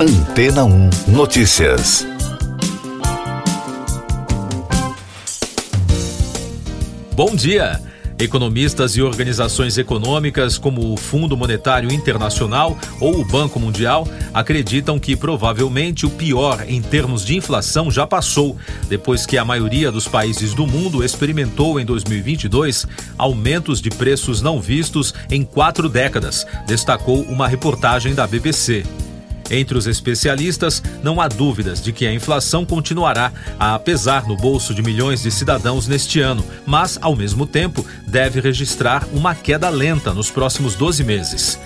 Antena 1 Notícias. Bom dia! Economistas e organizações econômicas, como o Fundo Monetário Internacional ou o Banco Mundial, acreditam que provavelmente o pior em termos de inflação já passou, depois que a maioria dos países do mundo experimentou em 2022 aumentos de preços não vistos em quatro décadas, destacou uma reportagem da BBC. Entre os especialistas, não há dúvidas de que a inflação continuará a pesar no bolso de milhões de cidadãos neste ano, mas, ao mesmo tempo, deve registrar uma queda lenta nos próximos 12 meses.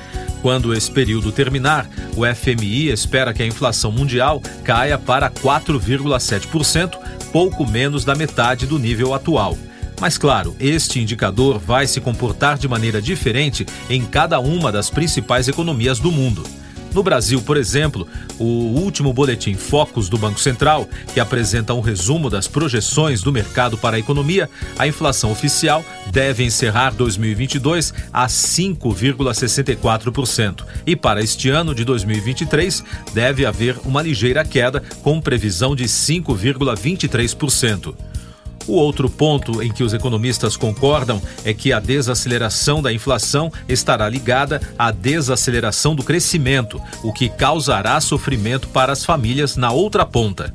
Quando esse período terminar, o FMI espera que a inflação mundial caia para 4,7%, pouco menos da metade do nível atual. Mas, claro, este indicador vai se comportar de maneira diferente em cada uma das principais economias do mundo. No Brasil, por exemplo, o último boletim Focus do Banco Central, que apresenta um resumo das projeções do mercado para a economia, a inflação oficial deve encerrar 2022 a 5,64%. E para este ano de 2023, deve haver uma ligeira queda, com previsão de 5,23%. O outro ponto em que os economistas concordam é que a desaceleração da inflação estará ligada à desaceleração do crescimento, o que causará sofrimento para as famílias na outra ponta.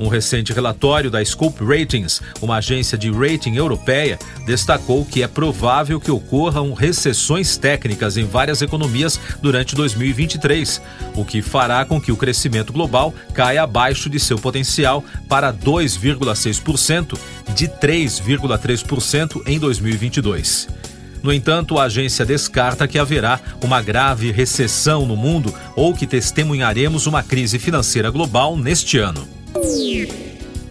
Um recente relatório da Scope Ratings, uma agência de rating europeia, destacou que é provável que ocorram recessões técnicas em várias economias durante 2023, o que fará com que o crescimento global caia abaixo de seu potencial para 2,6%, de 3,3% em 2022. No entanto, a agência descarta que haverá uma grave recessão no mundo ou que testemunharemos uma crise financeira global neste ano.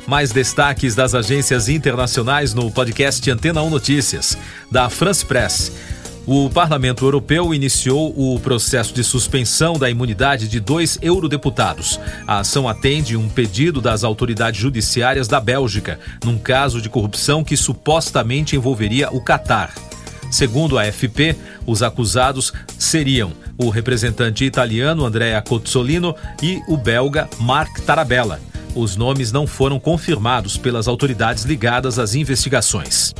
Mais destaques das agências internacionais no podcast Antena 1 Notícias, da France Press. O Parlamento Europeu iniciou o processo de suspensão da imunidade de dois eurodeputados. A ação atende um pedido das autoridades judiciárias da Bélgica, num caso de corrupção que supostamente envolveria o Catar. Segundo a FP, os acusados seriam o representante italiano Andrea Cozzolino e o belga Marc Tarabella. Os nomes não foram confirmados pelas autoridades ligadas às investigações.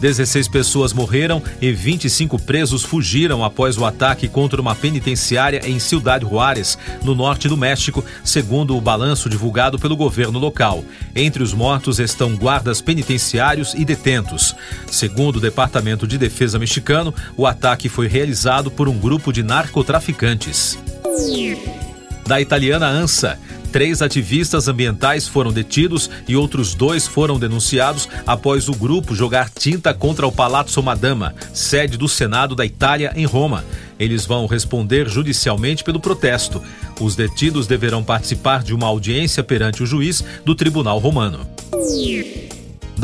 16 pessoas morreram e 25 presos fugiram após o ataque contra uma penitenciária em Ciudad Juárez, no norte do México, segundo o balanço divulgado pelo governo local. Entre os mortos estão guardas penitenciários e detentos. Segundo o Departamento de Defesa mexicano, o ataque foi realizado por um grupo de narcotraficantes. Da italiana ANSA, Três ativistas ambientais foram detidos e outros dois foram denunciados após o grupo jogar tinta contra o Palazzo Madama, sede do Senado da Itália, em Roma. Eles vão responder judicialmente pelo protesto. Os detidos deverão participar de uma audiência perante o juiz do Tribunal Romano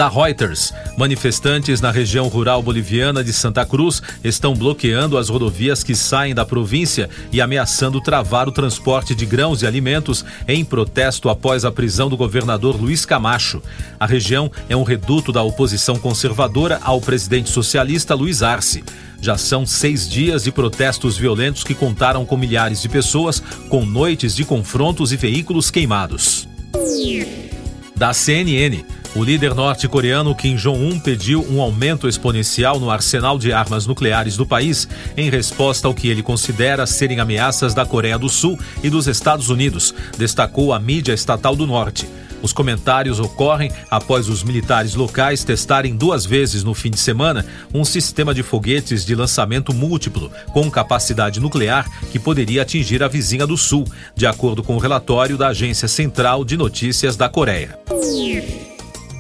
da Reuters. Manifestantes na região rural boliviana de Santa Cruz estão bloqueando as rodovias que saem da província e ameaçando travar o transporte de grãos e alimentos em protesto após a prisão do governador Luiz Camacho. A região é um reduto da oposição conservadora ao presidente socialista Luiz Arce. Já são seis dias de protestos violentos que contaram com milhares de pessoas, com noites de confrontos e veículos queimados. Da CNN. O líder norte-coreano Kim Jong-un pediu um aumento exponencial no arsenal de armas nucleares do país em resposta ao que ele considera serem ameaças da Coreia do Sul e dos Estados Unidos, destacou a mídia estatal do norte. Os comentários ocorrem após os militares locais testarem duas vezes no fim de semana um sistema de foguetes de lançamento múltiplo com capacidade nuclear que poderia atingir a vizinha do Sul, de acordo com o relatório da Agência Central de Notícias da Coreia.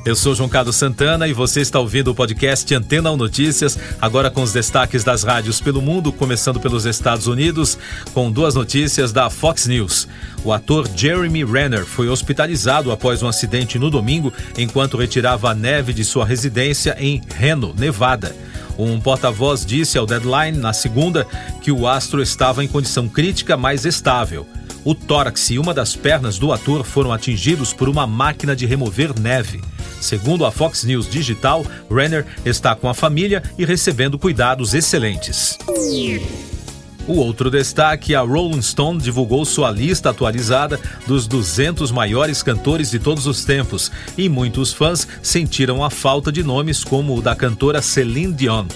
Eu sou João Carlos Santana e você está ouvindo o podcast Antena 1 Notícias, agora com os destaques das rádios pelo mundo, começando pelos Estados Unidos, com duas notícias da Fox News. O ator Jeremy Renner foi hospitalizado após um acidente no domingo, enquanto retirava a neve de sua residência em Reno, Nevada. Um porta-voz disse ao Deadline na segunda que o astro estava em condição crítica, mas estável. O tórax e uma das pernas do ator foram atingidos por uma máquina de remover neve. Segundo a Fox News Digital, Renner está com a família e recebendo cuidados excelentes. O outro destaque, a Rolling Stone divulgou sua lista atualizada dos 200 maiores cantores de todos os tempos, e muitos fãs sentiram a falta de nomes como o da cantora Celine Dion.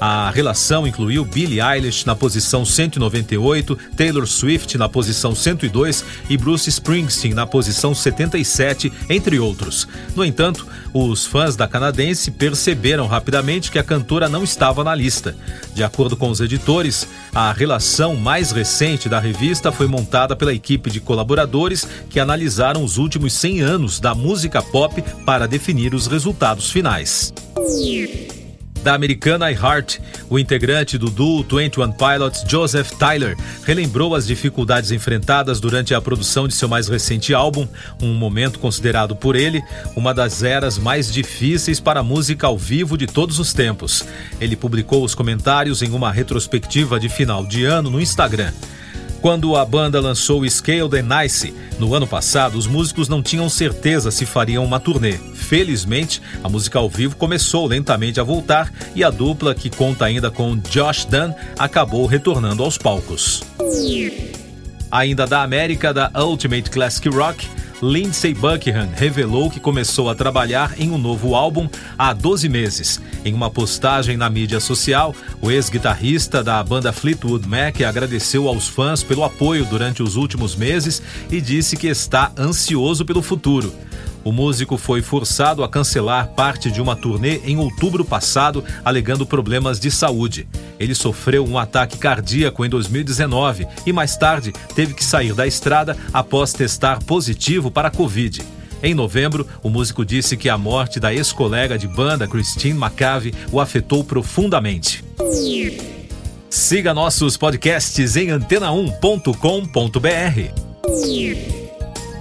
A relação incluiu Billie Eilish na posição 198, Taylor Swift na posição 102 e Bruce Springsteen na posição 77, entre outros. No entanto, os fãs da canadense perceberam rapidamente que a cantora não estava na lista. De acordo com os editores, a relação mais recente da revista foi montada pela equipe de colaboradores que analisaram os últimos 100 anos da música pop para definir os resultados finais da americana iHeart. O integrante do duo 21 Pilots, Joseph Tyler, relembrou as dificuldades enfrentadas durante a produção de seu mais recente álbum, um momento considerado por ele uma das eras mais difíceis para a música ao vivo de todos os tempos. Ele publicou os comentários em uma retrospectiva de final de ano no Instagram. Quando a banda lançou Scale the Nice no ano passado, os músicos não tinham certeza se fariam uma turnê. Felizmente, a música ao vivo começou lentamente a voltar e a dupla, que conta ainda com Josh Dunn, acabou retornando aos palcos. Ainda da América, da Ultimate Classic Rock, Lindsey Buckingham revelou que começou a trabalhar em um novo álbum há 12 meses. Em uma postagem na mídia social, o ex-guitarrista da banda Fleetwood Mac agradeceu aos fãs pelo apoio durante os últimos meses e disse que está ansioso pelo futuro. O músico foi forçado a cancelar parte de uma turnê em outubro passado, alegando problemas de saúde. Ele sofreu um ataque cardíaco em 2019 e mais tarde teve que sair da estrada após testar positivo para a Covid. Em novembro, o músico disse que a morte da ex-colega de banda Christine McCavie o afetou profundamente. Siga nossos podcasts em antena1.com.br.